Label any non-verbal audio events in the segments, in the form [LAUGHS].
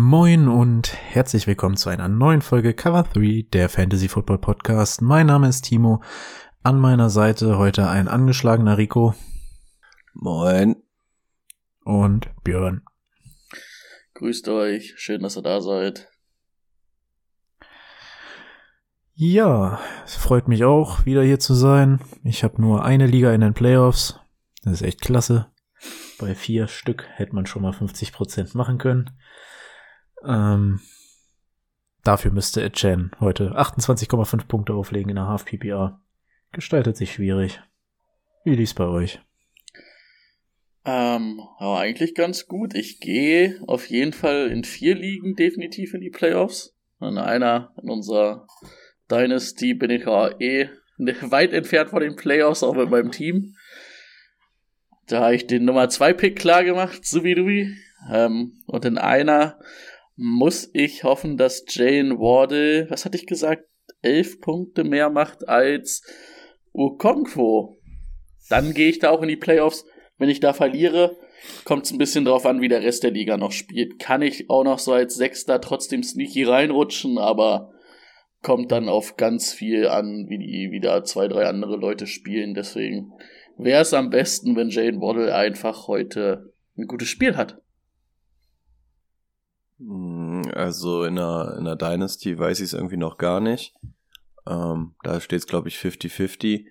Moin und herzlich willkommen zu einer neuen Folge Cover 3 der Fantasy Football Podcast. Mein Name ist Timo. An meiner Seite heute ein angeschlagener Rico. Moin. Und Björn. Grüßt euch. Schön, dass ihr da seid. Ja, es freut mich auch, wieder hier zu sein. Ich habe nur eine Liga in den Playoffs. Das ist echt klasse. Bei vier Stück hätte man schon mal 50% machen können. Ähm, dafür müsste Etchen heute 28,5 Punkte auflegen in der Half PPA. Gestaltet sich schwierig. Wie lief's bei euch? Ähm, aber eigentlich ganz gut. Ich gehe auf jeden Fall in vier Ligen definitiv in die Playoffs. In einer, in unserer Dynasty bin ich ja eh [LAUGHS] weit entfernt von den Playoffs, auch mit meinem Team. Da habe ich den Nummer 2 Pick klar gemacht, Subidubi. Ähm, und in einer muss ich hoffen, dass Jane Wardle, was hatte ich gesagt, elf Punkte mehr macht als Okonkwo. Dann gehe ich da auch in die Playoffs. Wenn ich da verliere, kommt es ein bisschen drauf an, wie der Rest der Liga noch spielt. Kann ich auch noch so als Sechster trotzdem sneaky reinrutschen, aber kommt dann auf ganz viel an, wie die wieder zwei, drei andere Leute spielen. Deswegen wäre es am besten, wenn Jane Waddle einfach heute ein gutes Spiel hat. Also in der, in der Dynasty weiß ich es irgendwie noch gar nicht. Ähm, da steht es, glaube ich, 50-50.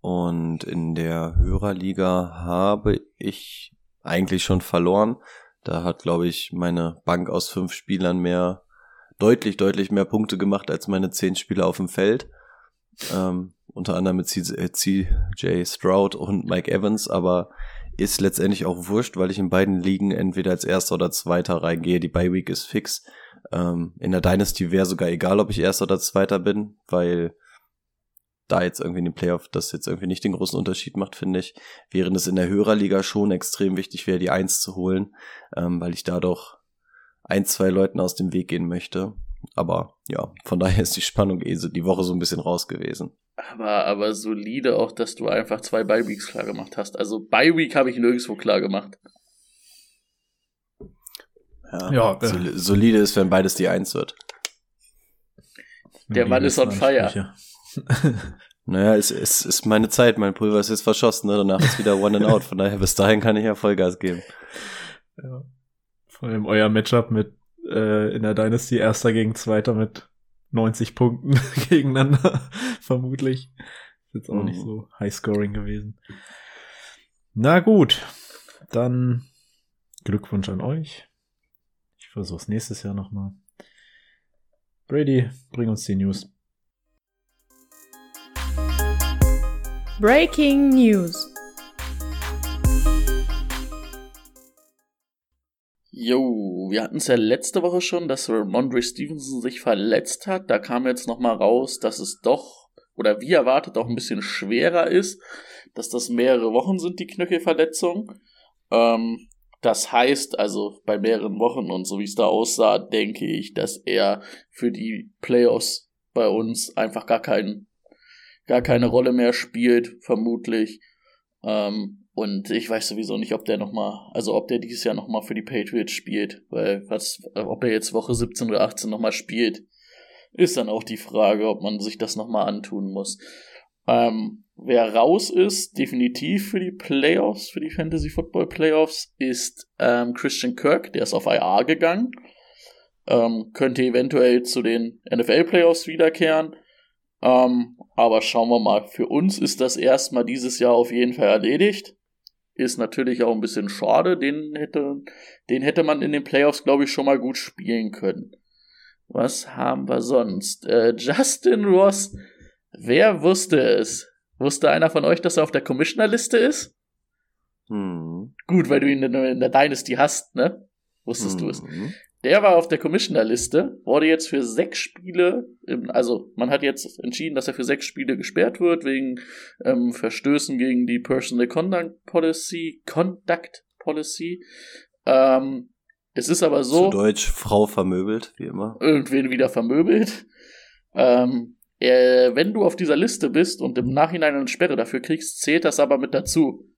Und in der Hörerliga habe ich eigentlich schon verloren. Da hat, glaube ich, meine Bank aus fünf Spielern mehr, deutlich, deutlich mehr Punkte gemacht als meine zehn Spieler auf dem Feld. Ähm, unter anderem mit CJ Stroud und Mike Evans, aber ist letztendlich auch wurscht, weil ich in beiden Ligen entweder als Erster oder Zweiter reingehe. Die Bye Week ist fix. Ähm, in der Dynasty wäre sogar egal, ob ich Erster oder Zweiter bin, weil da jetzt irgendwie in den Playoff das jetzt irgendwie nicht den großen Unterschied macht, finde ich. Während es in der Hörerliga schon extrem wichtig wäre, die Eins zu holen, ähm, weil ich da doch ein, zwei Leuten aus dem Weg gehen möchte. Aber ja, von daher ist die Spannung eh so die Woche so ein bisschen raus gewesen. Aber, aber solide auch, dass du einfach zwei Bye-Weeks klar gemacht hast. Also Bye-Week habe ich nirgendwo klar gemacht. Ja, ja sol solide ist, wenn beides die Eins wird. Der Mann ist on fire. [LAUGHS] [LAUGHS] naja, es, es ist meine Zeit, mein Pulver ist jetzt verschossen, ne? danach ist wieder One and Out, von daher bis dahin kann ich ja Vollgas geben. Ja. Vor allem euer Matchup mit äh, in der Dynasty Erster gegen Zweiter mit 90 Punkten [LAUGHS] gegeneinander, vermutlich. Ist jetzt auch mhm. nicht so High-Scoring gewesen. Na gut, dann Glückwunsch an euch. Ich versuch's nächstes Jahr nochmal. Brady, bring uns die News. Breaking News. Jo, wir hatten es ja letzte Woche schon, dass Ramondre Stevenson sich verletzt hat. Da kam jetzt nochmal raus, dass es doch, oder wie erwartet, auch ein bisschen schwerer ist, dass das mehrere Wochen sind, die Knöchelverletzung. Ähm, das heißt also, bei mehreren Wochen und so wie es da aussah, denke ich, dass er für die Playoffs bei uns einfach gar keinen, gar keine Rolle mehr spielt, vermutlich. Ähm, und ich weiß sowieso nicht, ob der nochmal, also ob der dieses Jahr nochmal für die Patriots spielt, weil was, ob er jetzt Woche 17 oder 18 nochmal spielt, ist dann auch die Frage, ob man sich das nochmal antun muss. Ähm, wer raus ist, definitiv für die Playoffs, für die Fantasy Football Playoffs, ist ähm, Christian Kirk, der ist auf IR gegangen. Ähm, könnte eventuell zu den NFL Playoffs wiederkehren. Ähm, aber schauen wir mal. Für uns ist das erstmal dieses Jahr auf jeden Fall erledigt. Ist natürlich auch ein bisschen schade. Den hätte, den hätte man in den Playoffs, glaube ich, schon mal gut spielen können. Was haben wir sonst? Äh, Justin Ross. Wer wusste es? Wusste einer von euch, dass er auf der Commissioner-Liste ist? Hm. Gut, weil du ihn in der Dynasty hast, ne? Wusstest du es? Der war auf der Commissioner-Liste, wurde jetzt für sechs Spiele, also man hat jetzt entschieden, dass er für sechs Spiele gesperrt wird, wegen ähm, Verstößen gegen die Personal Conduct Policy, Conduct Policy. Ähm, es ist aber so. Zu Deutsch Frau vermöbelt, wie immer. irgendwen wieder vermöbelt. Ähm, äh, wenn du auf dieser Liste bist und im Nachhinein eine Sperre dafür kriegst, zählt das aber mit dazu.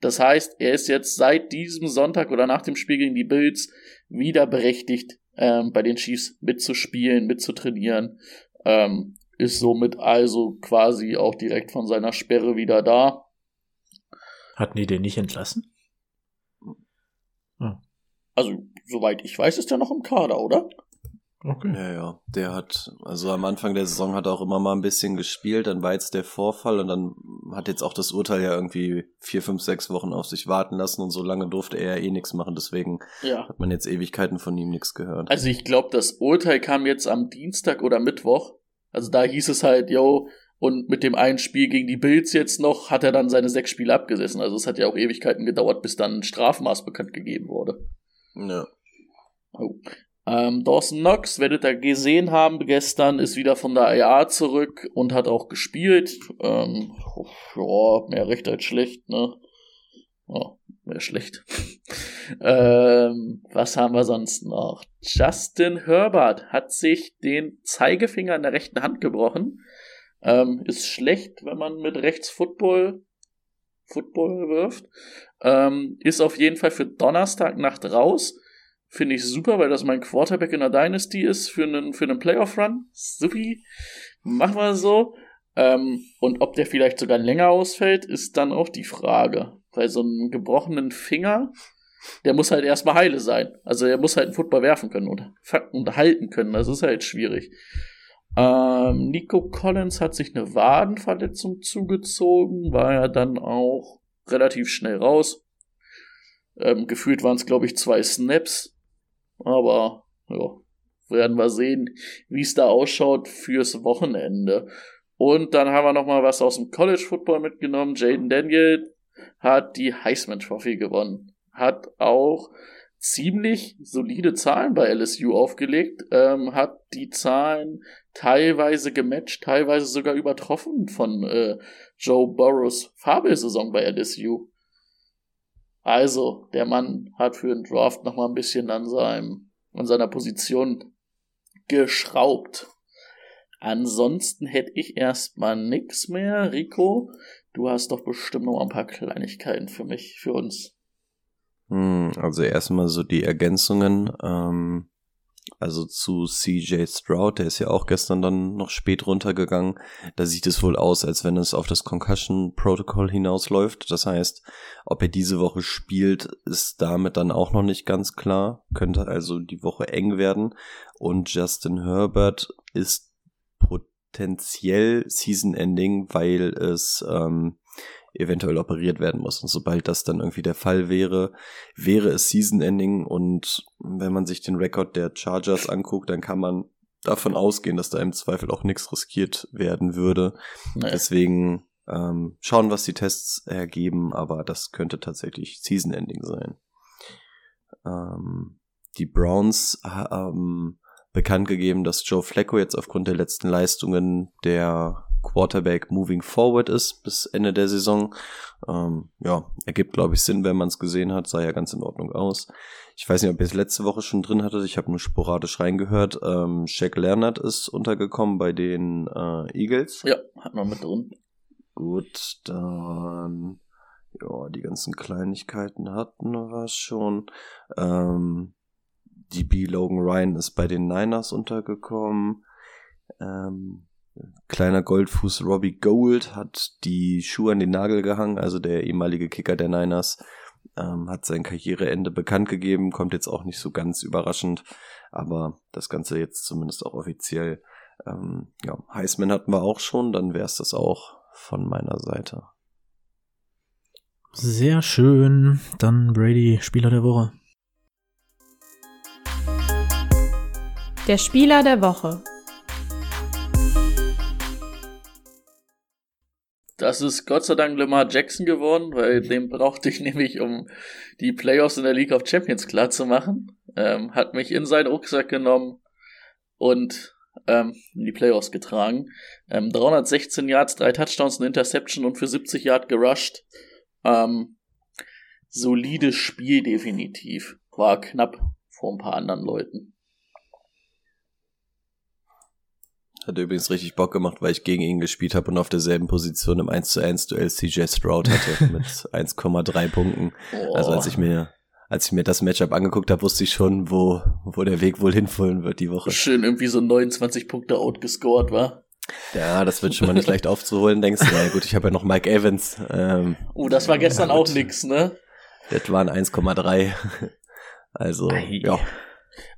Das heißt, er ist jetzt seit diesem Sonntag oder nach dem Spiel gegen die Bills wieder berechtigt, ähm, bei den Chiefs mitzuspielen, mitzutrainieren. Ähm, ist somit also quasi auch direkt von seiner Sperre wieder da. Hatten die den nicht entlassen? Also, soweit ich weiß, ist er noch im Kader, oder? Okay. Ja, ja. Der hat, also am Anfang der Saison hat er auch immer mal ein bisschen gespielt, dann war jetzt der Vorfall und dann hat jetzt auch das Urteil ja irgendwie vier, fünf, sechs Wochen auf sich warten lassen und so lange durfte er ja eh nichts machen, deswegen Ja. hat man jetzt Ewigkeiten von ihm nichts gehört. Also ich glaube, das Urteil kam jetzt am Dienstag oder Mittwoch. Also da hieß es halt, yo, und mit dem einen Spiel gegen die Bills jetzt noch hat er dann seine sechs Spiele abgesessen. Also es hat ja auch Ewigkeiten gedauert, bis dann ein Strafmaß bekannt gegeben wurde. Ja. Oh. Ähm, Dawson Knox, werdet ihr gesehen haben gestern, ist wieder von der IA zurück und hat auch gespielt. Ähm, ja, mehr recht als schlecht, ne? Ja, mehr schlecht. [LAUGHS] ähm, was haben wir sonst noch? Justin Herbert hat sich den Zeigefinger in der rechten Hand gebrochen. Ähm, ist schlecht, wenn man mit rechts Football, Football wirft. Ähm, ist auf jeden Fall für Donnerstagnacht raus. Finde ich super, weil das mein Quarterback in der Dynasty ist für einen, für einen Playoff-Run. Supi. Machen wir so. Ähm, und ob der vielleicht sogar länger ausfällt, ist dann auch die Frage. Weil so einen gebrochenen Finger, der muss halt erstmal heile sein. Also er muss halt einen Football werfen können und, und halten können. Das ist halt schwierig. Ähm, Nico Collins hat sich eine Wadenverletzung zugezogen, war ja dann auch relativ schnell raus. Ähm, gefühlt waren es, glaube ich, zwei Snaps. Aber ja, werden wir sehen, wie es da ausschaut fürs Wochenende. Und dann haben wir noch mal was aus dem College Football mitgenommen. Jaden Daniel hat die Heisman Trophy gewonnen. Hat auch ziemlich solide Zahlen bei LSU aufgelegt. Ähm, hat die Zahlen teilweise gematcht, teilweise sogar übertroffen von äh, Joe Burrows Fabelsaison bei LSU. Also, der Mann hat für den Draft noch mal ein bisschen an seinem, an seiner Position geschraubt. Ansonsten hätte ich erstmal nix mehr. Rico, du hast doch bestimmt noch ein paar Kleinigkeiten für mich, für uns. Hm, Also erstmal so die Ergänzungen. Ähm, also zu CJ Stroud, der ist ja auch gestern dann noch spät runtergegangen. Da sieht es wohl aus, als wenn es auf das Concussion Protocol hinausläuft. Das heißt, ob er diese Woche spielt, ist damit dann auch noch nicht ganz klar. Könnte also die Woche eng werden. Und Justin Herbert ist potenziell Season Ending, weil es ähm, eventuell operiert werden muss. Und sobald das dann irgendwie der Fall wäre, wäre es Season Ending. Und wenn man sich den Rekord der Chargers anguckt, dann kann man davon ausgehen, dass da im Zweifel auch nichts riskiert werden würde. Naja. Deswegen ähm, schauen, was die Tests ergeben, aber das könnte tatsächlich Season Ending sein. Ähm, die Browns haben bekannt gegeben, dass Joe Flacco jetzt aufgrund der letzten Leistungen der Quarterback moving forward ist bis Ende der Saison. Ähm, ja, ergibt, glaube ich, Sinn, wenn man es gesehen hat. Sah ja ganz in Ordnung aus. Ich weiß nicht, ob ihr es letzte Woche schon drin hattet. Ich habe nur sporadisch reingehört. Ähm, Shaq Leonard ist untergekommen bei den äh, Eagles. Ja, hat man mit drin. Gut, dann ja, die ganzen Kleinigkeiten hatten wir schon. Ähm, DB Logan Ryan ist bei den Niners untergekommen. Ähm, kleiner Goldfuß Robbie Gold hat die Schuhe an den Nagel gehangen, also der ehemalige Kicker der Niners. Ähm, hat sein Karriereende bekannt gegeben, kommt jetzt auch nicht so ganz überraschend, aber das Ganze jetzt zumindest auch offiziell. Ähm, ja, Heisman hatten wir auch schon, dann wäre es das auch von meiner Seite. Sehr schön. Dann Brady, Spieler der Woche. Der Spieler der Woche. Das ist Gott sei Dank Lamar Jackson geworden, weil den brauchte ich [LAUGHS] nämlich, um die Playoffs in der League of Champions klar zu machen. ähm, hat mich in seinen Rucksack genommen und ähm, in die Playoffs getragen. Ähm, 316 Yards, drei Touchdowns, eine Interception und für 70 Yards gerusht. Ähm, solides Spiel definitiv. War knapp vor ein paar anderen Leuten. Hat übrigens richtig Bock gemacht, weil ich gegen ihn gespielt habe und auf derselben Position im 1 zu 1 Duell CJ Stroud hatte [LAUGHS] mit 1,3 Punkten. Oh. Also als ich mir als ich mir das Matchup angeguckt habe, wusste ich schon, wo, wo der Weg wohl hinfallen wird die Woche. Schön irgendwie so 29 Punkte outgescored war. Ja, das wird schon mal nicht [LAUGHS] leicht aufzuholen, denkst du. Ja gut, ich habe ja noch Mike Evans. Ähm, Oh, das war gestern Ja, auch nix, ne? das waren 1,3. Also, Ei. ja.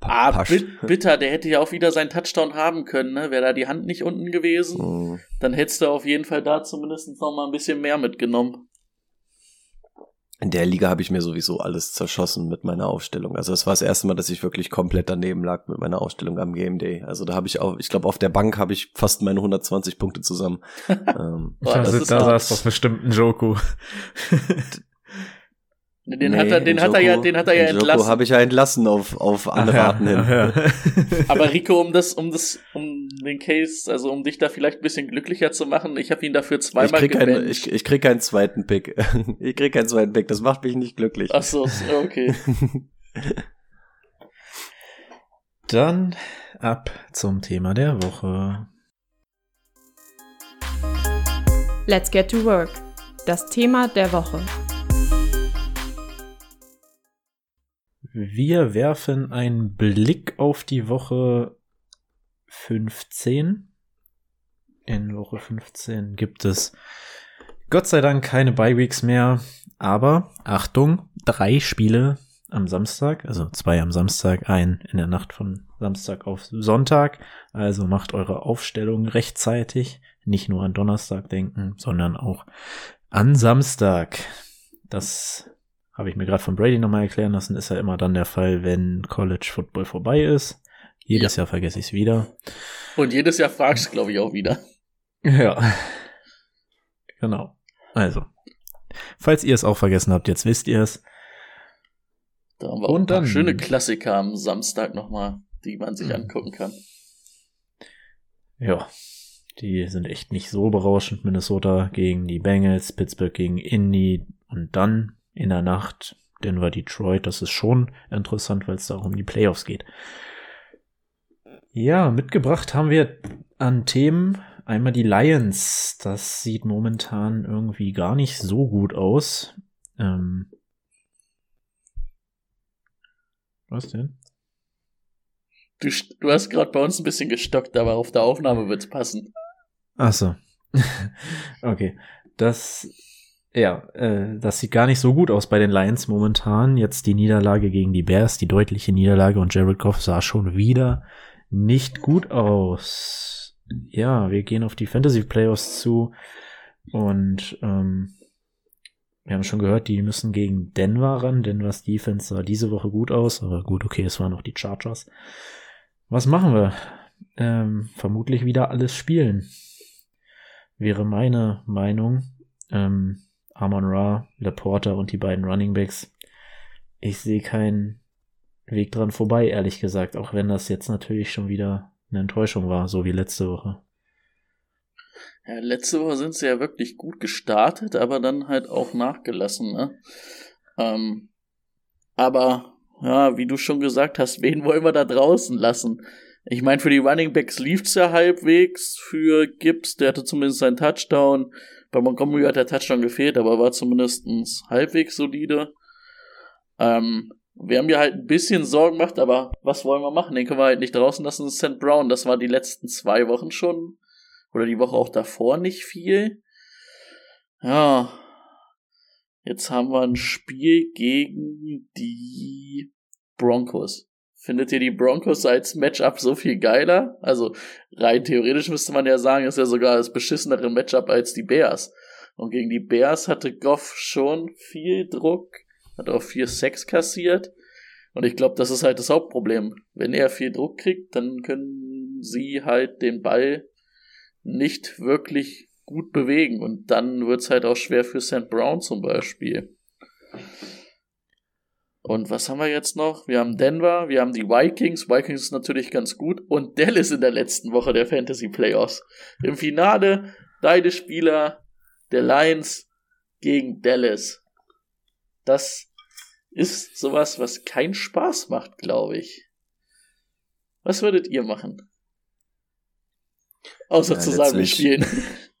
Ah, passt. bit [LAUGHS] bitter, der hätte ja auch wieder seinen Touchdown haben können, ne? Wäre da die Hand nicht unten gewesen, Mm, dann hättest du auf jeden Fall da zumindest noch mal ein bisschen mehr mitgenommen. In der Liga habe ich mir sowieso alles zerschossen mit meiner Aufstellung. Also das war das erste Mal, dass ich wirklich komplett daneben lag mit meiner Aufstellung am Game Day. Also da habe ich auch, ich glaube, auf der Bank habe ich fast meine 120 Punkte zusammen. [LAUGHS] ähm, Boah, da das sit- ist da saß doch bestimmt ein Joku. Den nee, hat er, den hat er ja, den hat er ja Njoku entlassen. habe ich ja entlassen auf, auf Anraten hin. Ach ja. [LAUGHS] Aber Rico, um das, um das, um den Case, also um dich da vielleicht ein bisschen glücklicher zu machen, ich habe ihn dafür Ich zweimal krieg, keinen, gebencht. ich, ich krieg keinen zweiten Pick. [LAUGHS] Ich krieg keinen zweiten Pick. Das macht mich nicht glücklich. Ach so, okay. [LAUGHS] Dann ab zum Thema der Woche. Let's get to work. Das Thema der Woche. Wir werfen einen Blick auf die Woche 15. In Woche 15 gibt es Gott sei Dank keine Bye-Weeks mehr, aber Achtung, drei Spiele am Samstag, also zwei am Samstag, ein in der Nacht von Samstag auf Sonntag. Also macht eure Aufstellung rechtzeitig, nicht nur an Donnerstag denken, sondern auch an Samstag. Das habe ich mir gerade von Brady nochmal erklären lassen, ist ja immer dann der Fall, wenn College Football vorbei ist. Jedes Jahr vergesse ich es wieder. Und jedes Jahr fragst du, glaube ich, auch wieder. [LAUGHS] Ja. Genau. Also. Falls ihr es auch vergessen habt, jetzt wisst ihr es. Da haben wir Und auch ein paar dann- schöne Klassiker am Samstag nochmal, die man sich Mhm. angucken kann. Ja. Die sind echt nicht so berauschend. Minnesota gegen die Bengals, Pittsburgh gegen Indy und dann in der Nacht Denver, Detroit. Das ist schon interessant, weil es da auch um die Playoffs geht. Ja, mitgebracht haben wir an Themen einmal die Lions. Das sieht momentan irgendwie gar nicht so gut aus. Ähm Was denn? Du, du hast gerade bei uns ein bisschen gestockt, aber auf der Aufnahme wird's passen. Ach so. [LAUGHS] okay. Das, ja, äh, das sieht gar nicht so gut aus bei den Lions momentan. Jetzt die Niederlage gegen die Bears, die deutliche Niederlage und Jared Goff sah schon wieder nicht gut aus. Ja, wir gehen auf die Fantasy Playoffs zu und ähm, wir haben schon gehört, die müssen gegen Denver ran. Denvers Defense sah diese Woche gut aus, aber gut, okay, es waren noch die Chargers. Was machen wir? Ähm, vermutlich wieder alles spielen. Wäre meine Meinung. Ähm, Amon Ra, Laporta und die beiden Running Backs. Ich sehe keinen Weg dran vorbei, ehrlich gesagt, auch wenn das jetzt natürlich schon wieder eine Enttäuschung war, so wie letzte Woche. Ja, letzte Woche sind sie ja wirklich gut gestartet, aber dann halt auch nachgelassen, ne? Ähm, aber, ja, wie du schon gesagt hast, wen wollen wir da draußen lassen? Ich meine, für die Running Backs lief's ja halbwegs. Für Gibbs, der hatte zumindest seinen Touchdown. Bei Montgomery hat der Touchdown gefehlt, aber war zumindest halbwegs solide. Ähm, wir haben ja halt ein bisschen Sorgen gemacht, aber was wollen wir machen? Den können wir halt nicht draußen lassen. St. Brown, das war die letzten zwei Wochen schon oder die Woche auch davor nicht viel. Ja. Jetzt haben wir ein Spiel gegen die Broncos. Findet ihr die Broncos als Matchup so viel geiler? Also rein theoretisch müsste man ja sagen, ist ja sogar das beschissenere Matchup als die Bears. Und gegen die Bears hatte Goff schon viel Druck, hat auch vier Sex kassiert. Und ich glaube, das ist halt das Hauptproblem. Wenn er viel Druck kriegt, dann können sie halt den Ball nicht wirklich gut bewegen. Und dann wird's halt auch schwer für St. Brown zum Beispiel. Und was haben wir jetzt noch? Wir haben Denver, wir haben die Vikings. Vikings ist natürlich ganz gut. Und Dallas in der letzten Woche der Fantasy Playoffs. Im Finale beide Spieler der Lions gegen Dallas. Das ist sowas, was keinen Spaß macht, glaube ich. Was würdet ihr machen? Außer Ja, zusammen spielen. [LAUGHS]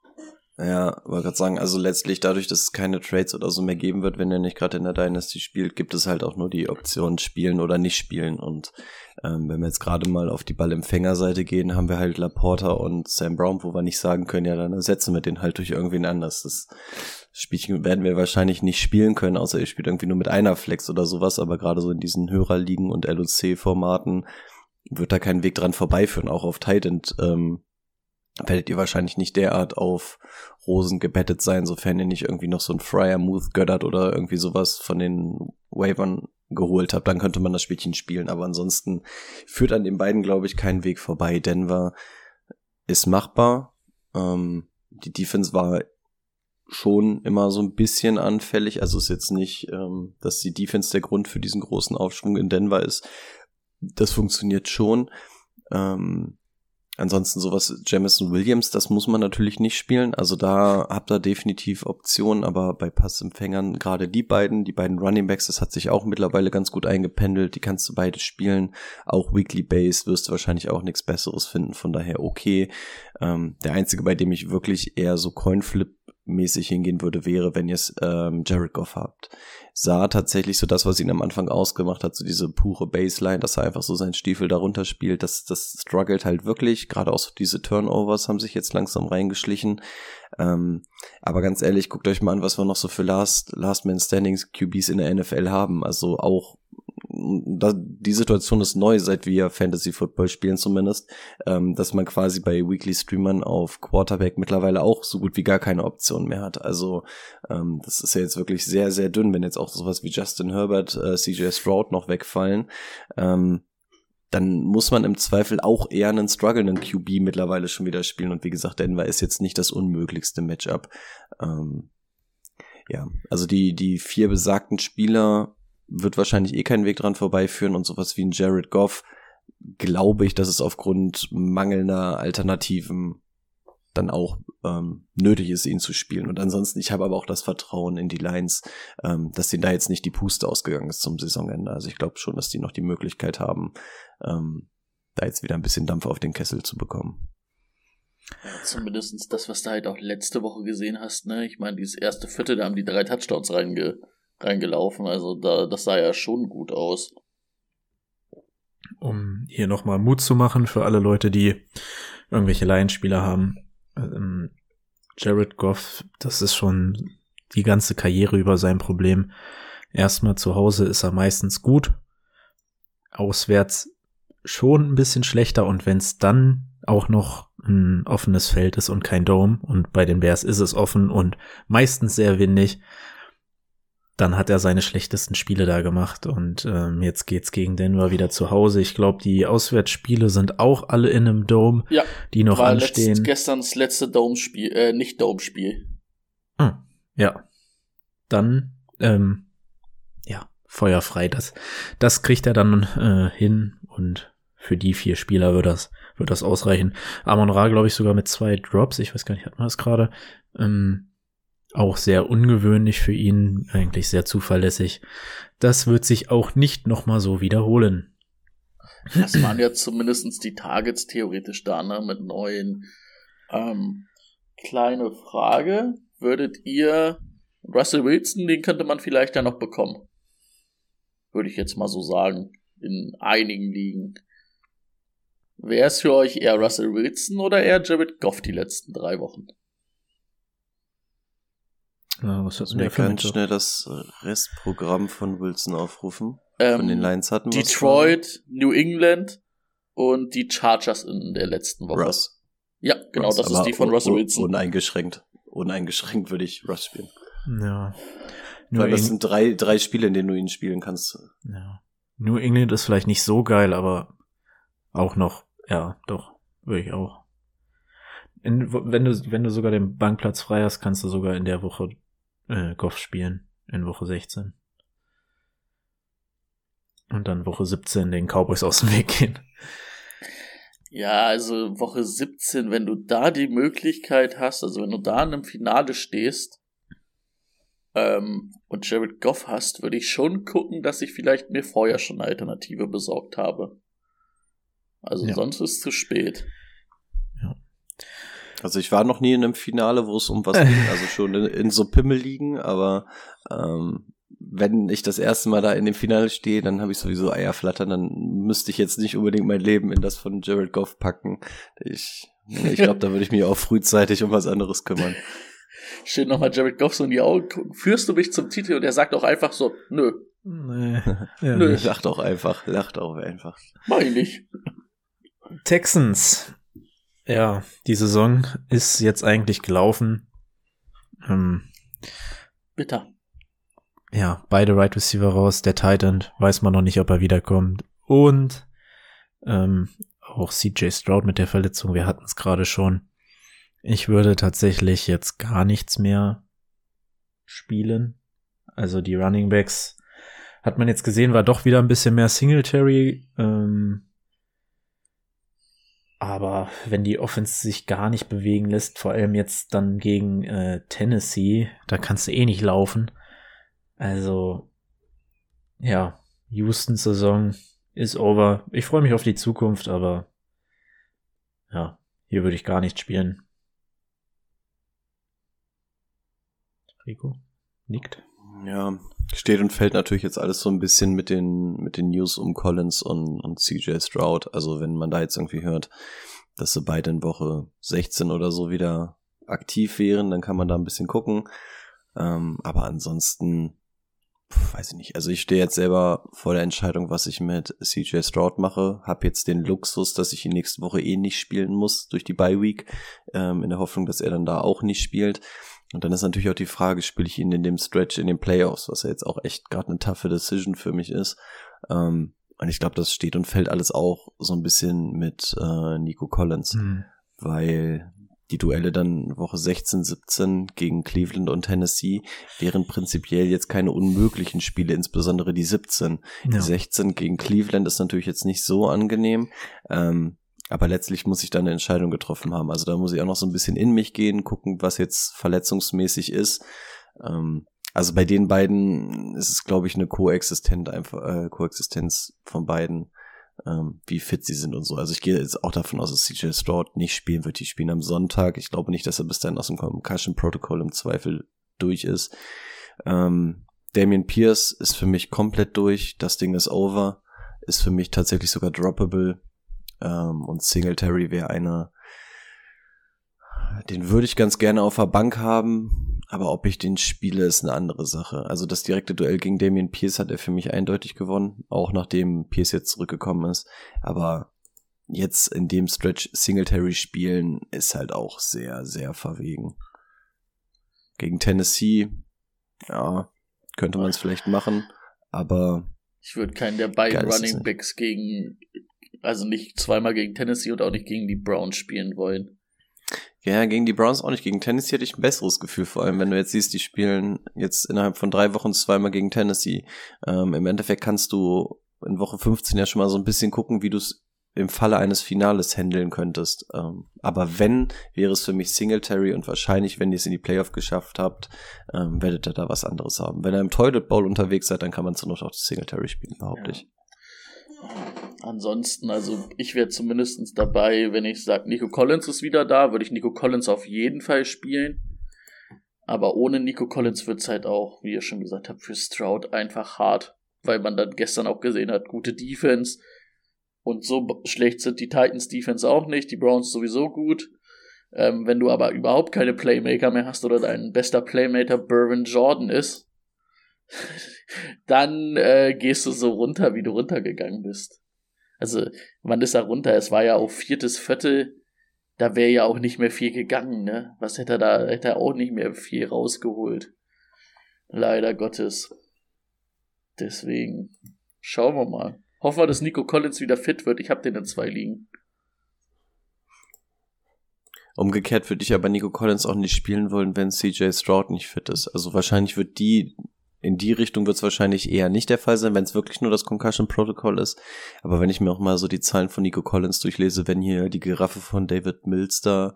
Ja, wollte gerade sagen, also letztlich dadurch, dass es keine Trades oder so mehr geben wird, wenn er nicht gerade in der Dynasty spielt, gibt es halt auch nur die Option spielen oder nicht spielen. Und ähm, wenn wir jetzt gerade mal auf die Ballempfängerseite gehen, haben wir halt Laporta und Sam Brown, wo wir nicht sagen können, ja, dann ersetzen wir den halt durch irgendwen anders. Das Spielchen werden wir wahrscheinlich nicht spielen können, außer ihr spielt irgendwie nur mit einer Flex oder sowas, aber gerade so in diesen Hörerligen und LOC-Formaten wird da kein Weg dran vorbeiführen, auch auf Titan. Ähm, werdet ihr wahrscheinlich nicht derart auf Rosen gebettet sein, sofern ihr nicht irgendwie noch so ein Fryer Muth Göttert oder irgendwie sowas von den Wavern geholt habt, dann könnte man das Spielchen spielen. Aber ansonsten führt an den beiden, glaube ich, kein Weg vorbei. Denver ist machbar. Ähm, die Defense war schon immer so ein bisschen anfällig. Also ist jetzt nicht, ähm, dass die Defense der Grund für diesen großen Aufschwung in Denver ist. Das funktioniert schon. Ähm, Ansonsten sowas Jamison Williams, das muss man natürlich nicht spielen. Also da habt ihr definitiv Optionen, aber bei Passempfängern gerade die beiden, die beiden Running Backs, das hat sich auch mittlerweile ganz gut eingependelt. Die kannst du beide spielen. Auch Weekly Base wirst du wahrscheinlich auch nichts Besseres finden. Von daher okay. Ähm, der einzige, bei dem ich wirklich eher so Coinflip mäßig hingehen würde, wäre, wenn ihr es ähm, Jared Goff habt. Sah tatsächlich so das, was ihn am Anfang ausgemacht hat, so diese pure Baseline, dass er einfach so seinen Stiefel darunter spielt, das, das struggelt halt wirklich. Gerade auch so diese Turnovers haben sich jetzt langsam reingeschlichen. Ähm, aber ganz ehrlich, guckt euch mal an, was wir noch so für Last, Last Man Standings QBs in der NFL haben. Also auch die Situation ist neu, seit wir Fantasy Football spielen zumindest, ähm, dass man quasi bei Weekly Streamern auf Quarterback mittlerweile auch so gut wie gar keine Option mehr hat. Also ähm, das ist ja jetzt wirklich sehr, sehr dünn, wenn jetzt auch sowas wie Justin Herbert, äh, CJ Stroud noch wegfallen. Ähm, dann muss man im Zweifel auch eher einen strugglenden QB mittlerweile schon wieder spielen. Und wie gesagt, Denver ist jetzt nicht das unmöglichste Matchup. Ähm, ja, also die, die vier besagten Spieler wird wahrscheinlich eh keinen Weg dran vorbeiführen und sowas wie ein Jared Goff glaube ich, dass es aufgrund mangelnder Alternativen dann auch ähm, nötig ist, ihn zu spielen. Und ansonsten, ich habe aber auch das Vertrauen in die Lions, ähm, dass denen da jetzt nicht die Puste ausgegangen ist zum Saisonende. Also ich glaube schon, dass die noch die Möglichkeit haben, ähm, da jetzt wieder ein bisschen Dampf auf den Kessel zu bekommen. Zumindestens das, was du halt auch letzte Woche gesehen hast, ne? Ich meine, dieses erste Viertel, da haben die drei Touchdowns reinge reingelaufen. Also da, das sah ja schon gut aus. Um hier nochmal Mut zu machen für alle Leute, die irgendwelche Laienspieler haben. Ähm, Jared Goff, das ist schon die ganze Karriere über sein Problem. Erstmal zu Hause ist er meistens gut. Auswärts schon ein bisschen schlechter und wenn es dann auch noch ein offenes Feld ist und kein Dome und bei den Bears ist es offen und meistens sehr windig, dann hat er seine schlechtesten Spiele da gemacht und ähm, jetzt geht's gegen Denver wieder zu Hause. Ich glaube, die Auswärtsspiele sind auch alle in einem Dome, Ja, die noch war anstehen. letzt, gestern das letzte Dome-Spiel, äh, nicht Dome-Spiel. Hm, ja. Dann, ähm, ja, feuerfrei. Das, das kriegt er dann äh, hin und für die vier Spieler wird das, wird das ausreichen. Amon Ra, glaube ich, sogar mit zwei Drops. Ich weiß gar nicht, hat man das gerade? Ähm, auch sehr ungewöhnlich für ihn, eigentlich sehr zuverlässig. Das wird sich auch nicht nochmal so wiederholen. Das waren ja zumindestens die Targets theoretisch da, ne? Mit neuen. Ähm, kleine Frage. Würdet ihr Russell Wilson, den könnte man vielleicht ja noch bekommen. Würde ich jetzt mal so sagen. In einigen Ligen. Wer ist für euch eher Russell Wilson oder eher Jared Goff die letzten drei Wochen? Ja, was hat denn Mir der für ganz schnell das Restprogramm von Wilson aufrufen. Ähm, Von den Lions hatten wir Detroit, New England und die Chargers in der letzten Woche. Russ. Ja, genau, Russ, das ist die von Russell Wilson. Uneingeschränkt. Uneingeschränkt würde ich Russ spielen. Ja. Nur Weil das Eng- sind drei, drei Spiele, in denen du ihn spielen kannst. Ja. New England ist vielleicht nicht so geil, aber auch noch, ja, doch, würde ich auch. In, wenn du, wenn du sogar den Bankplatz frei hast, kannst du sogar in der Woche äh, Golf spielen, in Woche 16. und dann Woche 17 den Cowboys aus dem Weg gehen. Ja, also Woche 17, wenn du da die Möglichkeit hast, also wenn du da in einem Finale stehst ähm, und Jared Goff hast, würde ich schon gucken, dass ich vielleicht mir vorher schon eine Alternative besorgt habe. Also Ja. sonst ist es zu spät. Also ich war noch nie in einem Finale, wo es um was ging, [LAUGHS] also schon in, in so Pimmel liegen, aber ähm, wenn ich das erste Mal da in dem Finale stehe, dann habe ich sowieso Eier flattern, dann müsste ich jetzt nicht unbedingt mein Leben in das von Jared Goff packen. Ich, ich glaube, da würde ich mich auch frühzeitig um was anderes kümmern. [LAUGHS] Schön nochmal Jared Goff so in die Augen gucken. Führst du mich zum Titel? Und er sagt auch einfach so, nö, Nee, [LAUGHS] ja, Nö. Lacht auch einfach, lacht auch einfach. mach ich nicht. Texans. Ja, die Saison ist jetzt eigentlich gelaufen. Ähm, Bitter. ja, beide Right Receiver raus. Der Titan weiß man noch nicht, ob er wiederkommt. Und ähm, auch CJ Stroud mit der Verletzung. Wir hatten es gerade schon. Ich würde tatsächlich jetzt gar nichts mehr spielen. Also die Running Backs hat man jetzt gesehen, war doch wieder ein bisschen mehr Singletary. Ähm, aber wenn die Offense sich gar nicht bewegen lässt, vor allem jetzt dann gegen äh, Tennessee, da kannst du eh nicht laufen. Also, ja, Houstons Saison ist over. Ich freue mich auf die Zukunft, aber ja, hier würde ich gar nicht spielen. Rico nickt. Ja, steht und fällt natürlich jetzt alles so ein bisschen mit den, mit den News um Collins und, und CJ Stroud. Also wenn man da jetzt irgendwie hört, dass sie beide in Woche 16 oder so wieder aktiv wären, dann kann man da ein bisschen gucken. Ähm, aber ansonsten, pf, weiß ich nicht. Also ich stehe jetzt selber vor der Entscheidung, was ich mit CJ Stroud mache. Hab jetzt den Luxus, dass ich ihn nächste Woche eh nicht spielen muss durch die Bye Week, ähm, in der Hoffnung, dass er dann da auch nicht spielt. Und dann ist natürlich auch die Frage, spiele ich ihn in dem Stretch in den Playoffs, was ja jetzt auch echt gerade eine taffe Decision für mich ist. Ähm, und ich glaube, das steht und fällt alles auch so ein bisschen mit äh, Nico Collins, Hm. weil die Duelle dann Woche 16, 17 gegen Cleveland und Tennessee wären prinzipiell jetzt keine unmöglichen Spiele, insbesondere die 17. Ja. Die 16 gegen Cleveland ist natürlich jetzt nicht so angenehm. Ähm, aber letztlich muss ich da eine Entscheidung getroffen haben. Also da muss ich auch noch so ein bisschen in mich gehen, gucken, was jetzt verletzungsmäßig ist. Ähm, also bei den beiden ist es, glaube ich, eine Koexistent einfach, äh, Koexistenz von beiden, ähm, wie fit sie sind und so. Also ich gehe jetzt auch davon aus, dass CJ Stroud nicht spielen wird. Die spielen am Sonntag. Ich glaube nicht, dass er bis dahin aus dem Concussion Protocol im Zweifel durch ist. Ähm, Damian Pierce ist für mich komplett durch. Das Ding ist over. Ist für mich tatsächlich sogar droppable. Ähm, und Singletary wäre einer, den würde ich ganz gerne auf der Bank haben, aber ob ich den spiele, ist eine andere Sache. Also das direkte Duell gegen Damian Pierce hat er für mich eindeutig gewonnen, auch nachdem Pierce jetzt zurückgekommen ist. Aber jetzt in dem Stretch Singletary spielen ist halt auch sehr, sehr verwegen. Gegen Tennessee, ja, könnte man es vielleicht machen, aber Ich würde keinen der beiden Running. Backs gegen, also nicht zweimal gegen Tennessee und auch nicht gegen die Browns spielen wollen. Ja, gegen die Browns auch nicht. Gegen Tennessee hätte ich ein besseres Gefühl, vor allem wenn du jetzt siehst, die spielen jetzt innerhalb von drei Wochen zweimal gegen Tennessee. Ähm, Im Endeffekt kannst du in Woche 15 ja schon mal so ein bisschen gucken, wie du es im Falle eines Finales handeln könntest. Ähm, aber wenn, wäre es für mich Singletary und wahrscheinlich, wenn ihr es in die Playoff geschafft habt, ähm, werdet ihr da was anderes haben. Wenn ihr im Toilet Bowl unterwegs seid, dann kann man zur Not auch Singletary spielen, behaupte Ja. ich. Ansonsten, also ich wäre zumindest dabei, wenn ich sage, Nico Collins ist wieder da, würde ich Nico Collins auf jeden Fall spielen. Aber ohne Nico Collins wird's halt auch, wie ihr schon gesagt habt, für Stroud einfach hart. Weil man dann gestern auch gesehen hat, gute Defense. Und so schlecht sind die Titans Defense auch nicht, die Browns sowieso gut. Ähm, wenn du aber überhaupt keine Playmaker mehr hast oder dein bester Playmaker Berwin Jordan ist, [LAUGHS] dann äh, gehst du so runter, wie du runtergegangen bist. Also, wann ist er runter? Es war ja auch viertes Viertel, da wäre ja auch nicht mehr viel gegangen, ne? Was hätte er da, hätte er auch nicht mehr viel rausgeholt. Leider Gottes. Deswegen, schauen wir mal. Hoffen wir, dass Nico Collins wieder fit wird. Ich habe den in zwei liegen. Umgekehrt würde ich aber Nico Collins auch nicht spielen wollen, wenn CJ Stroud nicht fit ist. Also wahrscheinlich wird die in die Richtung wird es wahrscheinlich eher nicht der Fall sein, wenn es wirklich nur das Concussion Protocol ist. Aber wenn ich mir auch mal so die Zahlen von Nico Collins durchlese, wenn hier die Giraffe von David Mills da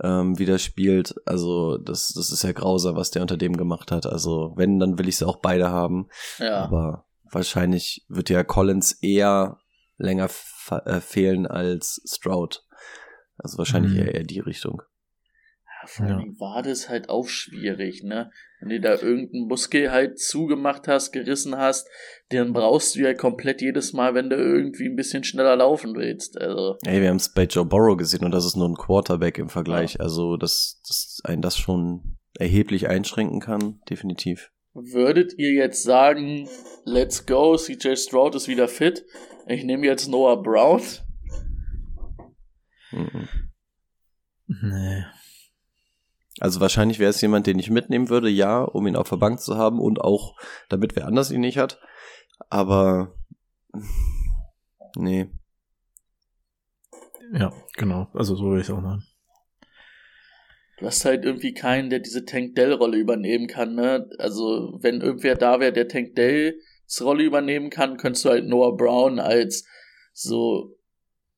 ähm, wieder spielt, also das, das ist ja grausam, was der unter dem gemacht hat. Also wenn, dann will ich sie auch beide haben. Ja. Aber wahrscheinlich wird ja Collins eher länger äh, fehlen als Stroud. Also wahrscheinlich Mhm. eher, eher die Richtung. Ja, vor Ja. allem war das halt auch schwierig, ne? Wenn du da irgendeinen Muskel halt zugemacht hast, gerissen hast, den brauchst du ja komplett jedes Mal, wenn du irgendwie ein bisschen schneller laufen willst. Also, Ey, wir haben es bei Joe Burrow gesehen und das ist nur ein Quarterback im Vergleich. Also, dass, dass ein das schon erheblich einschränken kann, definitiv. würdet ihr jetzt sagen, let's go, CJ Stroud ist wieder fit, ich nehme jetzt Noah Brown? Mhm. Nee. Also wahrscheinlich wäre es jemand, den ich mitnehmen würde, ja, um ihn auf der Bank zu haben und auch, damit wer anders ihn nicht hat. Aber nee. Ja, genau. Also so würde ich es auch machen. Du hast halt irgendwie keinen, der diese Tank Dell-Rolle übernehmen kann, ne? Also, wenn irgendwer da wäre, der Tank Dells Rolle übernehmen kann, könntest du halt Noah Brown als so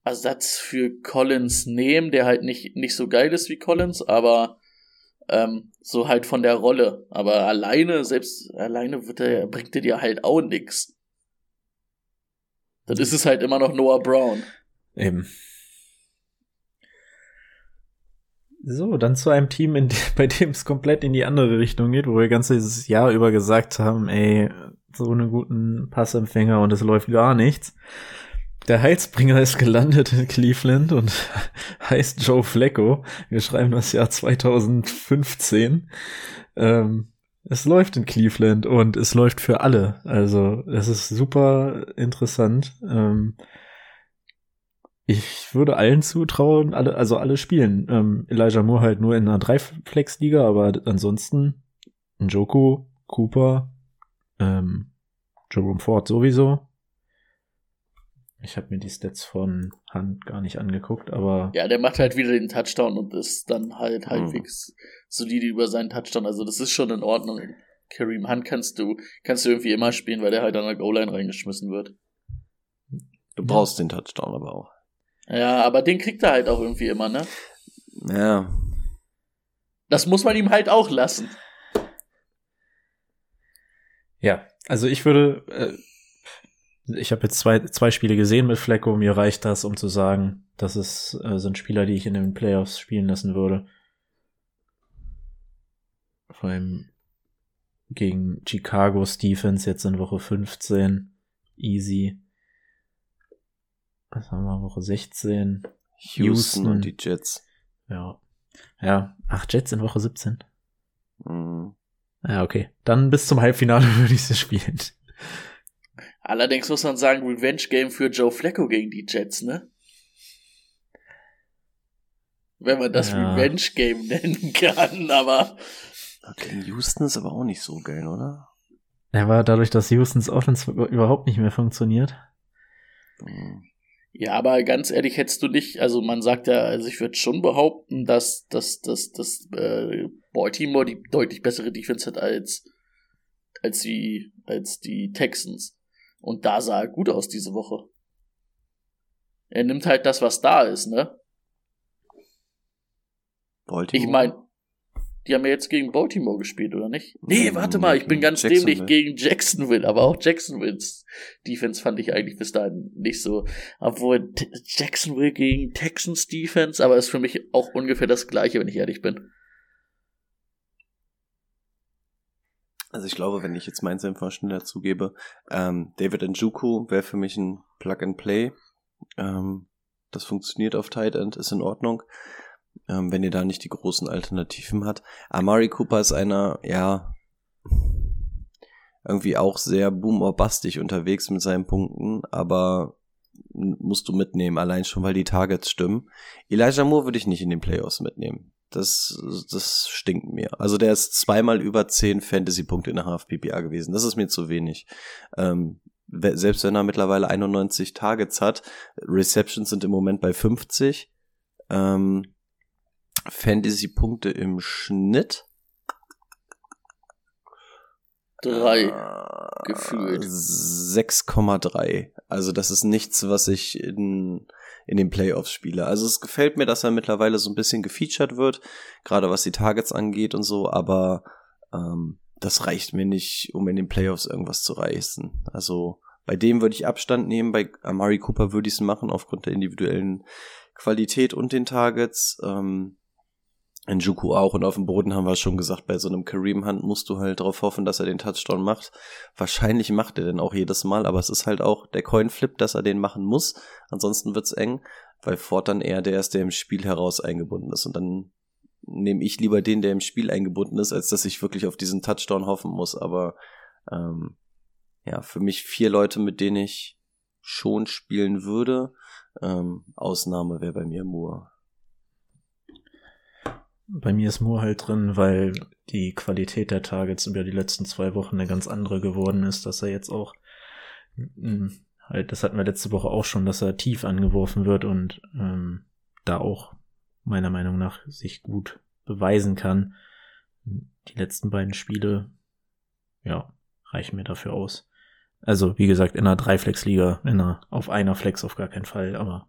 Ersatz für Collins nehmen, der halt nicht, nicht so geil ist wie Collins, aber ähm, so halt von der Rolle. Aber alleine, selbst alleine wird er, bringt er dir halt auch nix. Dann ist es halt immer noch Noah Brown. Eben. So, dann zu einem Team, in, [LAUGHS] bei dem es komplett in die andere Richtung geht, wo wir ganzes Jahr über gesagt haben, ey, so einen guten Passempfänger und es läuft gar nichts. Der Heilsbringer ist gelandet in Cleveland und [LAUGHS] heißt Joe Flacco. Wir schreiben das Jahr 2015. Ähm, es läuft in Cleveland und es läuft für alle. Also es ist super interessant. Ähm, ich würde allen zutrauen, alle, also alle spielen. Ähm, Elijah Moore halt nur in einer Dreiflex-Liga, aber ansonsten Njoku, Cooper, ähm, Jerome Ford sowieso. Ich habe mir die Stats von Hand gar nicht angeguckt, aber Ja, der macht halt wieder den Touchdown und ist dann halt Mhm. halbwegs solide über seinen Touchdown. Also das ist schon in Ordnung. Kareem Hunt kannst du, kannst du irgendwie immer spielen, weil der halt an der Goal-Line reingeschmissen wird. Du brauchst den Touchdown aber auch. Ja, aber den kriegt er halt auch irgendwie immer, ne? Ja. Das muss man ihm halt auch lassen. Ja, also ich würde, äh, ich habe jetzt zwei, zwei Spiele gesehen mit Flecko, mir reicht das, um zu sagen, das ist, äh, sind Spieler, die ich in den Playoffs spielen lassen würde. Vor allem gegen Chicago's Defense jetzt in Woche 15. Easy. Was haben wir, Woche 16? Houston, Houston. und die Jets. Ja. Ja, ach, Jets in Woche 17. Mhm. Ja, okay. Dann bis zum Halbfinale [LAUGHS] würde ich sie spielen. Allerdings muss man sagen, Revenge-Game für Joe Flacco gegen die Jets, ne? Wenn man das Ja. Revenge-Game [LAUGHS] nennen kann, aber Gegen Houston ist aber auch nicht so geil, oder? Aber dadurch, dass Houstons Offense überhaupt nicht mehr funktioniert. Mhm. Ja, aber ganz ehrlich, hättest du nicht, also man sagt ja, also ich würde schon behaupten, dass, dass, dass, dass äh, Baltimore die deutlich bessere Defense hat als, als, die, als die Texans. Und da sah er gut aus diese Woche. Er nimmt halt das, was da ist, ne? Baltimore? Ich meine, die haben ja jetzt gegen Baltimore gespielt, oder nicht? Nee, warte mal, ich bin ganz dämlich gegen Jacksonville, aber auch Jacksonvilles Defense fand ich eigentlich bis dahin nicht so. Obwohl Jacksonville gegen Texans Defense, aber ist für mich auch ungefähr das gleiche, wenn ich ehrlich bin. Also ich glaube, wenn ich jetzt meinen Senf mal schnell dazugebe, ähm, David Njoku wäre für mich ein Plug-and-Play. Ähm, das funktioniert auf Tight End, ist in Ordnung. Ähm, wenn ihr da nicht die großen Alternativen habt. Amari Cooper ist einer, ja, irgendwie auch sehr boom or bustig unterwegs mit seinen Punkten, aber musst du mitnehmen, allein schon, weil die Targets stimmen. Elijah Moore würde ich nicht in den Playoffs mitnehmen. Das, das stinkt mir. Also der ist zweimal über 10 Fantasy-Punkte in der HFPPA gewesen. Das ist mir zu wenig. Ähm, selbst wenn er mittlerweile 91 Targets hat, Receptions sind im Moment bei 50. Ähm, Fantasy-Punkte im Schnitt Drei. Äh, gefühlt. 6,3. Also das ist nichts, was ich in, in den Playoffs spiele. Also es gefällt mir, dass er mittlerweile so ein bisschen gefeatured wird, gerade was die Targets angeht und so, aber ähm, das reicht mir nicht, um in den Playoffs irgendwas zu reißen. Also bei dem würde ich Abstand nehmen, bei Amari Cooper würde ich es machen, aufgrund der individuellen Qualität und den Targets. Ähm, Njuku auch und auf dem Boden haben wir schon gesagt, bei so einem Kareem Hunt musst du halt darauf hoffen, dass er den Touchdown macht. Wahrscheinlich macht er den auch jedes Mal, aber es ist halt auch der Coinflip, dass er den machen muss. Ansonsten wird's eng, weil Ford dann eher der ist, der im Spiel heraus eingebunden ist und dann nehme ich lieber den, der im Spiel eingebunden ist, als dass ich wirklich auf diesen Touchdown hoffen muss. Aber ähm, ja, für mich vier Leute, mit denen ich schon spielen würde. Ähm, Ausnahme wäre bei mir Moore. Bei mir ist Moore halt drin, weil die Qualität der Targets über die letzten zwei Wochen eine ganz andere geworden ist, dass er jetzt auch mh, halt, das hatten wir letzte Woche auch schon, dass er tief angeworfen wird und ähm, da auch meiner Meinung nach sich gut beweisen kann. Die letzten beiden Spiele, ja, reichen mir dafür aus. Also, wie gesagt, in einer Dreiflex-Liga, in einer, auf einer Flex auf gar keinen Fall, aber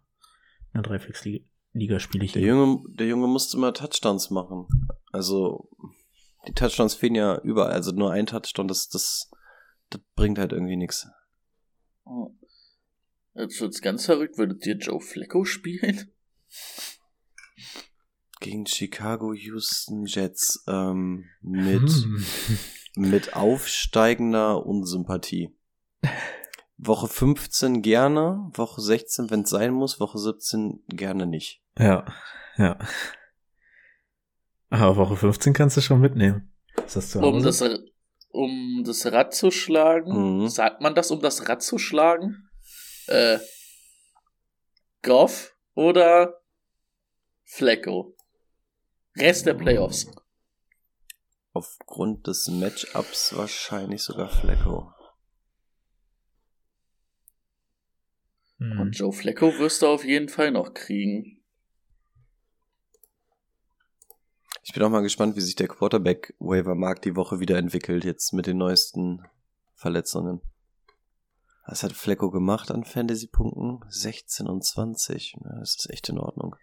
in einer Dreiflex-Liga Liga spiele ich. Der Junge, der Junge musste immer Touchdowns machen. Also, die Touchdowns fehlen ja überall. Also nur ein Touchdown, das, das, das bringt halt irgendwie nichts. Oh. Jetzt wird's ganz verrückt. Würdet ihr Joe Flacco spielen? Gegen Chicago Houston Jets ähm, mit, Hm. [LAUGHS] mit aufsteigender Unsympathie. Woche 15 gerne, Woche 16, wenn es sein muss, Woche 17 gerne nicht. Ja, ja. Aber Woche 15 kannst du schon mitnehmen. Ist das zu Um das, um das Rad zu schlagen. Mhm. Sagt man das, um das Rad zu schlagen? Äh, Goff oder Flecko? Rest der Playoffs. Aufgrund des Matchups wahrscheinlich sogar Flecko. Und Joe Flecko wirst du auf jeden Fall noch kriegen. Ich bin auch mal gespannt, wie sich der Quarterback-Waiver-Markt die Woche wieder entwickelt, jetzt mit den neuesten Verletzungen. Was hat Flecko gemacht an Fantasy-Punkten? 16 und 20. Ja, das ist echt in Ordnung.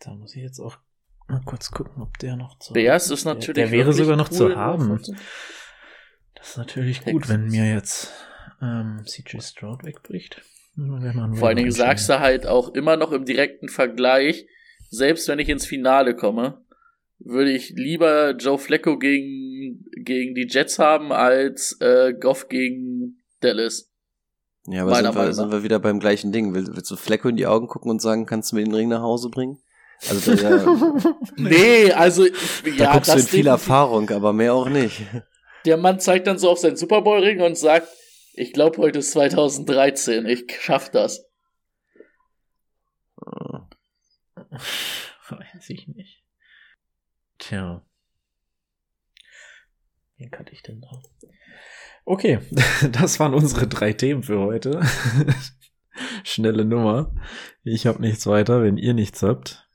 Da muss ich jetzt auch mal kurz gucken, ob der noch zu Bears ist der- natürlich. Der wäre wirklich sogar noch cool zu haben. Woche 15. Das ist natürlich gut, Texans. wenn mir jetzt ähm, CJ Stroud wegbricht. Vor allen Dingen sagst du halt auch immer noch im direkten Vergleich, selbst wenn ich ins Finale komme, würde ich lieber Joe Flecko gegen, gegen die Jets haben als äh, Goff gegen Dallas. Ja, aber sind wir, sind wir wieder beim gleichen Ding. Will, willst du Flecko in die Augen gucken und sagen, kannst du mir den Ring nach Hause bringen? Also da, da, [LAUGHS] Nee, also da ja, guckst du in viel Erfahrung, aber mehr auch nicht. der Mann zeigt dann so auf seinen Super Bowl Ring und sagt, ich glaube heute ist 2013, ich schaff das. Weiß ich nicht. Tja. Wen kannte ich denn da? Okay, [LAUGHS] das waren unsere drei Themen für heute. [LAUGHS] Schnelle Nummer. Ich habe nichts weiter, wenn ihr nichts habt.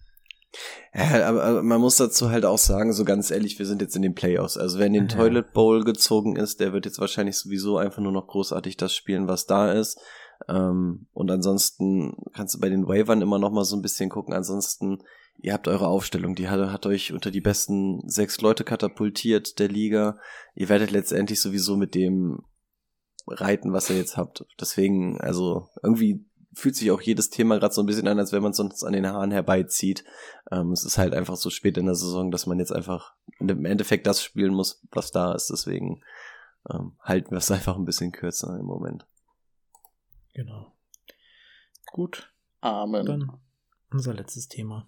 Ja, aber, aber man muss dazu halt auch sagen, so ganz ehrlich, wir sind jetzt in den Playoffs. Also wer in den Ja. Toilet Bowl gezogen ist, der wird jetzt wahrscheinlich sowieso einfach nur noch großartig das spielen, was da ist. Ähm, und ansonsten kannst du bei den Wavern immer noch mal so ein bisschen gucken. Ansonsten, ihr habt eure Aufstellung, die hat, hat euch unter die besten sechs Leute katapultiert der Liga. Ihr werdet letztendlich sowieso mit dem reiten, was ihr jetzt habt. Deswegen, also irgendwie fühlt sich auch jedes Thema gerade so ein bisschen an, als wenn man es sonst an den Haaren herbeizieht. Ähm, es ist halt einfach so spät in der Saison, dass man jetzt einfach im Endeffekt das spielen muss, was da ist. Deswegen ähm, halten wir es einfach ein bisschen kürzer im Moment. Genau. Gut, Amen. dann unser letztes Thema.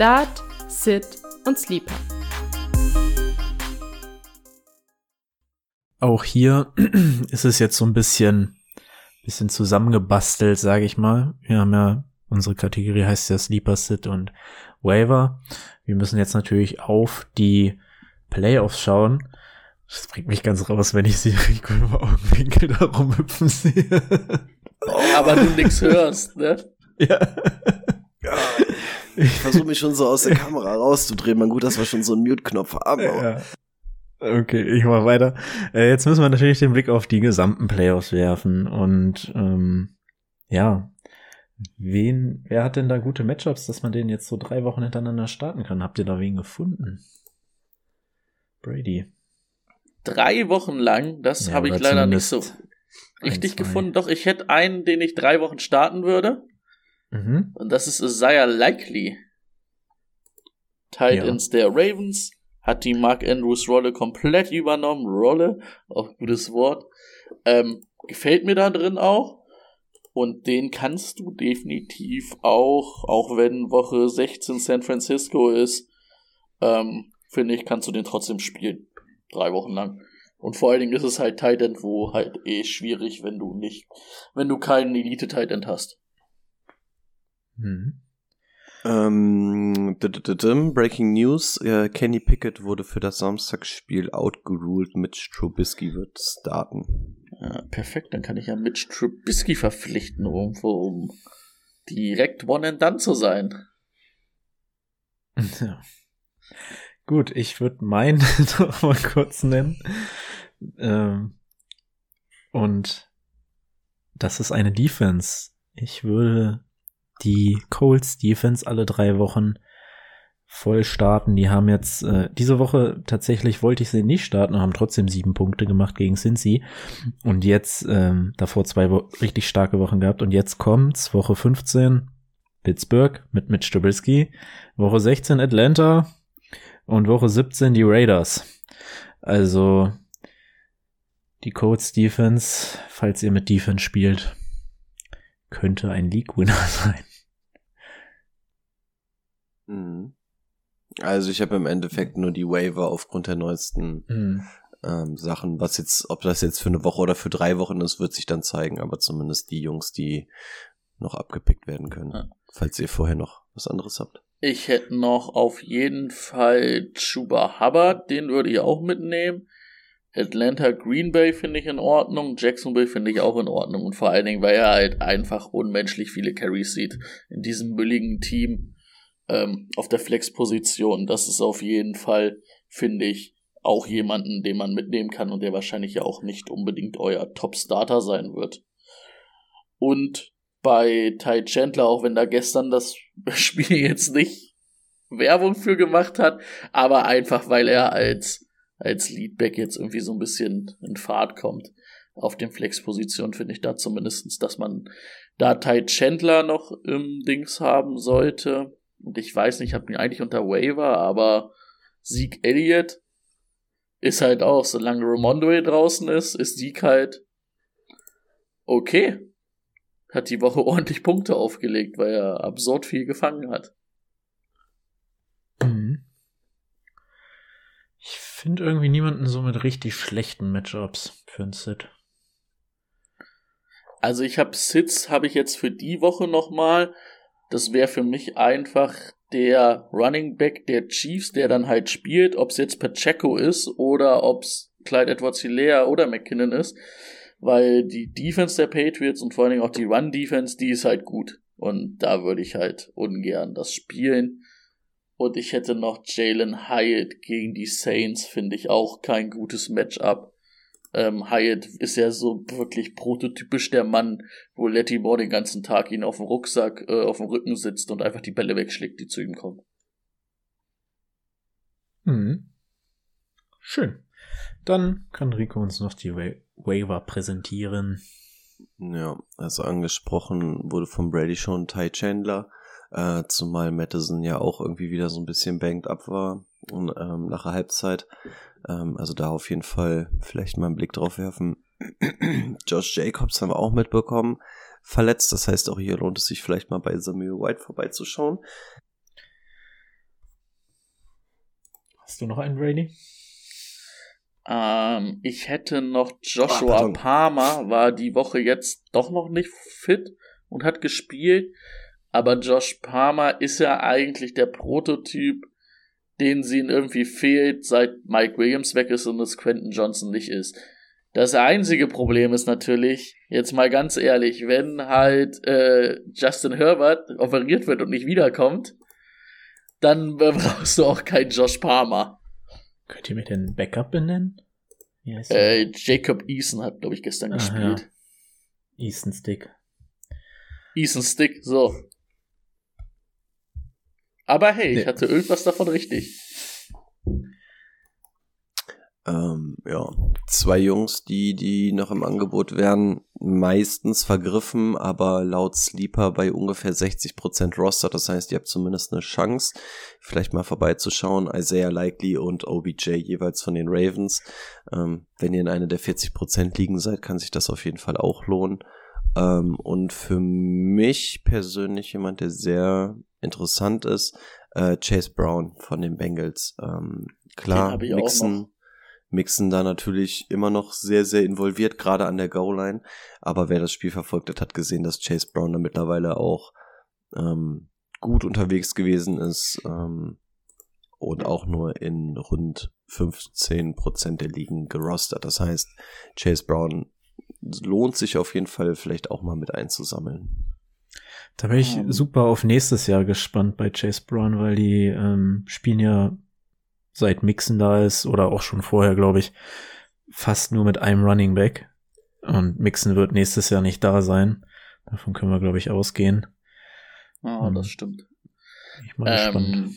Start, Sit und Sleeper. Auch hier [CLEARS THROAT] ist es jetzt so ein bisschen, bisschen zusammengebastelt, sage ich mal. Wir haben ja, unsere Kategorie heißt ja Sleeper, Sit und Waiver. Wir müssen jetzt natürlich auf die Playoffs schauen. Das bringt mich ganz raus, wenn ich sie Rico [LAUGHS] im Augenwinkel da rumhüpfen sehe. Aber du nix hörst, ne? ja. Ich versuche mich schon so aus der [LAUGHS] Kamera rauszudrehen. Man gut, dass wir schon so einen Mute-Knopf haben. aber- Ja. Okay, ich mach weiter. Äh, jetzt müssen wir natürlich den Blick auf die gesamten Playoffs werfen und ähm, ja, wen, wer hat denn da gute Matchups, dass man den jetzt so drei Wochen hintereinander starten kann? Habt ihr da wen gefunden? Brady. Drei Wochen lang, das Ja, habe ich leider nicht so richtig ein, gefunden. Doch, ich hätte einen, den ich drei Wochen starten würde. Mhm. Und das ist Isaiah Likely. Tight Ja. Ends der Ravens. Hat die Mark Andrews Rolle komplett übernommen. Rolle, auch gutes Wort. Ähm, gefällt mir da drin auch. Und den kannst du definitiv auch, auch wenn Woche 16 San Francisco ist, ähm, finde ich, kannst du den trotzdem spielen. Drei Wochen lang. Und vor allen Dingen ist es halt Tight End, wo halt eh schwierig, wenn du nicht, wenn du keinen Elite Tight End hast. Mhm. Ähm, Breaking News. Äh, Kenny Pickett wurde für das Samstagsspiel outgeruled. Mitch Trubisky wird starten. Ja, perfekt, dann kann ich ja Mitch Trubisky verpflichten, um, um direkt one and done zu sein. [LAUGHS] Ja. Gut, ich würde meinen [LAUGHS] noch mal kurz nennen. Ähm, und das ist eine Defense. Ich würde die Colts Defense alle drei Wochen voll starten. Die haben jetzt äh, diese Woche tatsächlich wollte ich sie nicht starten haben trotzdem sieben Punkte gemacht gegen Cincy. Und jetzt ähm, davor zwei Wo richtig starke Wochen gehabt. Und jetzt kommt's Woche 15 Pittsburgh mit Mitch Trubisky, Woche 16 Atlanta und Woche 17 die Raiders. Also die Colts Defense, falls ihr mit Defense spielt, könnte ein League-Winner [LAUGHS] sein. Mhm. Also ich habe im Endeffekt nur die Waiver aufgrund der neuesten Mhm. ähm, Sachen. Was jetzt, ob das jetzt für eine Woche oder für drei Wochen ist, wird sich dann zeigen. Aber zumindest die Jungs, die noch abgepickt werden können. Ja. Falls ihr vorher noch was anderes habt. Ich hätte noch auf jeden Fall Chuba Hubbard, den würde ich auch mitnehmen. Atlanta Green Bay finde ich in Ordnung, Jacksonville finde ich auch in Ordnung und vor allen Dingen, weil er halt einfach unmenschlich viele Carries sieht in diesem billigen Team ähm, auf der Flex-Position. Das ist auf jeden Fall, finde ich, auch jemanden, den man mitnehmen kann und der wahrscheinlich ja auch nicht unbedingt euer Top-Starter sein wird. Und bei Ty Chandler, auch wenn da gestern das [LAUGHS] Spiel jetzt nicht Werbung für gemacht hat, aber einfach weil er als, als Leadback jetzt irgendwie so ein bisschen in Fahrt kommt. Auf den Flex-Positionen finde ich da zumindestens, dass man da Ty Chandler noch im Dings haben sollte. Und ich weiß nicht, ich habe ihn eigentlich unter Waiver, aber Sieg Elliott ist halt auch, solange Ramondo hier draußen ist, ist Sieg halt okay. Hat die Woche [LAUGHS] ordentlich Punkte aufgelegt, weil er absurd viel gefangen hat. Mhm. Ich finde irgendwie niemanden so mit richtig schlechten Matchups für ein Sit. Also ich habe Sits, habe ich jetzt für die Woche nochmal. Das wäre für mich einfach der Running Back der Chiefs, der dann halt spielt, ob es jetzt Pacheco ist oder ob es Clyde Edwards Hilaire oder McKinnon ist. Weil die Defense der Patriots und vor allen Dingen auch die Run-Defense, die ist halt gut. Und da würde ich halt ungern das spielen. Und ich hätte noch Jalen Hyatt gegen die Saints, finde ich auch kein gutes Matchup. Ähm, Hyatt ist ja so wirklich prototypisch der Mann, wo Letty Moore den ganzen Tag ihn auf dem Rucksack, äh, auf dem Rücken sitzt und einfach die Bälle wegschlägt, die zu ihm kommen. Mhm. Schön. Dann kann Rico uns noch die Wa Waiver präsentieren. Ja, also angesprochen wurde von Brady schon Ty Chandler, äh, zumal Madison ja auch irgendwie wieder so ein bisschen banked up war und, ähm, nach der Halbzeit. Ähm, also da auf jeden Fall vielleicht mal einen Blick drauf werfen. [CLEARS THROAT] Josh Jacobs haben wir auch mitbekommen, verletzt. Das heißt, auch hier lohnt es sich vielleicht mal bei Samuel White vorbeizuschauen. Hast du noch einen Brady? Ähm, ich hätte noch Ah, Joshua pardon. Palmer, war die Woche jetzt doch noch nicht fit und hat gespielt. Aber Josh Palmer ist ja eigentlich der Prototyp, den sie ihnen irgendwie fehlt, seit Mike Williams weg ist und es Quentin Johnson nicht ist. Das einzige Problem ist natürlich, jetzt mal ganz ehrlich, wenn halt äh, Justin Herbert operiert wird und nicht wiederkommt, dann [LAUGHS] brauchst du auch keinen Josh Palmer. Könnt ihr mir den Backup benennen? Äh, Jacob Eason hat, glaube ich, gestern Ah, gespielt. ja. Easton Stick. Eason Stick, so. Aber hey, ich hatte irgendwas davon richtig. Ähm, ja, zwei Jungs, die, die noch im Angebot wären, meistens vergriffen, aber laut Sleeper bei ungefähr 60% Roster. Das heißt, ihr habt zumindest eine Chance, vielleicht mal vorbeizuschauen. Isaiah Likely und OBJ jeweils von den Ravens. Ähm, wenn ihr in einer der 40% liegen seid, kann sich das auf jeden Fall auch lohnen. Ähm, und für mich persönlich jemand, der sehr interessant ist, äh, Chase Brown von den Bengals. Ähm, klar. Mixon, Mixon da natürlich immer noch sehr, sehr involviert, gerade an der Goal-Line. Aber wer das Spiel verfolgt hat, hat gesehen, dass Chase Brown da mittlerweile auch ähm, gut unterwegs gewesen ist ähm, und auch nur in rund 15% der Ligen gerostert. Das heißt, Chase Brown lohnt sich auf jeden Fall vielleicht auch mal mit einzusammeln. Da bin ich Ähm. super auf nächstes Jahr gespannt bei Chase Brown, weil die ähm, spielen ja seit Mixen da ist oder auch schon vorher, glaube ich, fast nur mit einem Running Back. Und Mixen wird nächstes Jahr nicht da sein. Davon können wir, glaube ich, ausgehen. Ah, Mhm. das stimmt. Bin Ich mal gespannt. Ähm,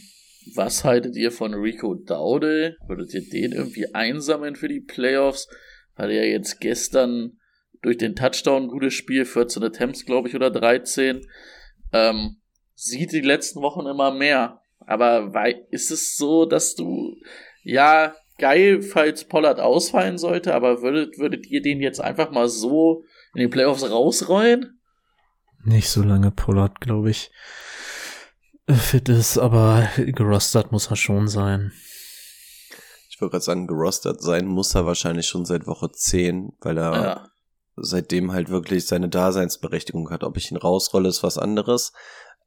was haltet ihr von Rico Daude? Würdet ihr den irgendwie einsammeln für die Playoffs? Hatte ja jetzt gestern durch den Touchdown ein gutes Spiel, 14 Attempts, glaube ich, oder 13. Ähm, sieht die letzten Wochen immer mehr. Aber ist es so, dass du, ja, geil, falls Pollard ausfallen sollte, aber würdet, würdet ihr den jetzt einfach mal so in den Playoffs rausrollen? Nicht so lange Pollard, glaube ich, äh, fit ist, aber gerostert muss er schon sein. Ich wollte gerade sagen, gerostert sein muss er wahrscheinlich schon seit Woche 10, weil er Ja. Seitdem halt wirklich seine Daseinsberechtigung hat. Ob ich ihn rausrolle, ist was anderes.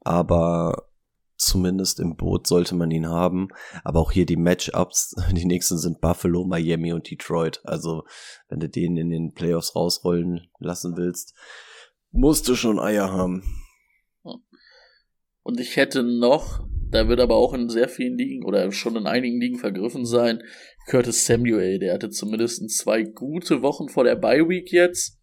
Aber zumindest im Boot sollte man ihn haben. Aber auch hier die Matchups, [LAUGHS] die nächsten sind Buffalo, Miami und Detroit. Also, wenn du den in den Playoffs rausrollen lassen willst, musst du schon Eier haben. Und ich hätte noch, da wird aber auch in sehr vielen Ligen oder schon in einigen Ligen vergriffen sein, Curtis Samuel. Der hatte zumindest zwei gute Wochen vor der Bye Week jetzt.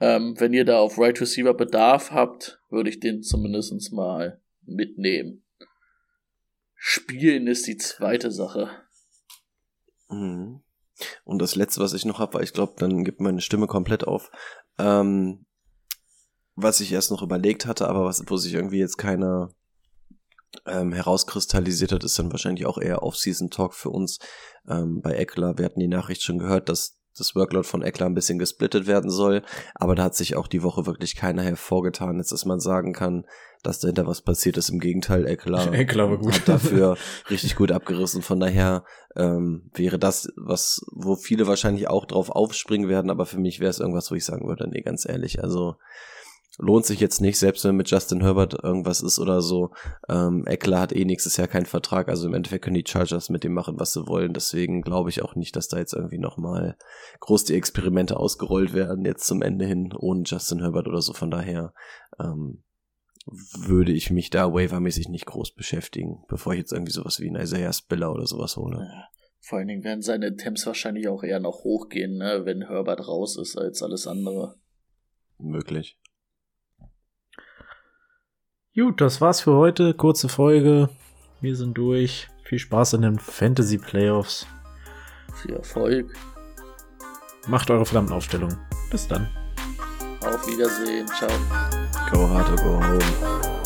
Ähm, wenn ihr da auf Right Receiver Bedarf habt, würde ich den zumindest mal mitnehmen. Spielen ist die zweite Sache. Mhm. Und das letzte, was ich noch habe, weil ich glaube, dann gibt meine Stimme komplett auf. Ähm, was ich erst noch überlegt hatte, aber was, wo sich irgendwie jetzt keiner ähm, herauskristallisiert hat, ist dann wahrscheinlich auch eher Off-Season-Talk für uns ähm, bei Eckler. Wir hatten die Nachricht schon gehört, dass das Workload von Eckler ein bisschen gesplittet werden soll, aber da hat sich auch die Woche wirklich keiner hervorgetan, jetzt dass man sagen kann, dass dahinter was passiert ist. Im Gegenteil, Eckler, [LAUGHS] Eckler war gut. hat dafür richtig gut abgerissen. Von daher ähm, wäre das, was, wo viele wahrscheinlich auch drauf aufspringen werden, aber für mich wäre es irgendwas, wo ich sagen würde, nee, ganz ehrlich, also lohnt sich jetzt nicht, selbst wenn mit Justin Herbert irgendwas ist oder so. Ähm, Eckler hat eh nächstes Jahr keinen Vertrag, also im Endeffekt können die Chargers mit dem machen, was sie wollen. Deswegen glaube ich auch nicht, dass da jetzt irgendwie nochmal groß die Experimente ausgerollt werden, jetzt zum Ende hin, ohne Justin Herbert oder so. Von daher ähm, würde ich mich da waivermäßig nicht groß beschäftigen, bevor ich jetzt irgendwie sowas wie ein Isaiah Spiller oder sowas hole. Ja. Vor allen Dingen werden seine Attempts wahrscheinlich auch eher noch hochgehen, ne, wenn Herbert raus ist als alles andere. Möglich. Gut, das war's für heute. Kurze Folge. Wir sind durch. Viel Spaß in den Fantasy Playoffs. Viel Erfolg. Macht eure verdammten Aufstellungen. Bis dann. Auf Wiedersehen. Ciao. Go hard or go home.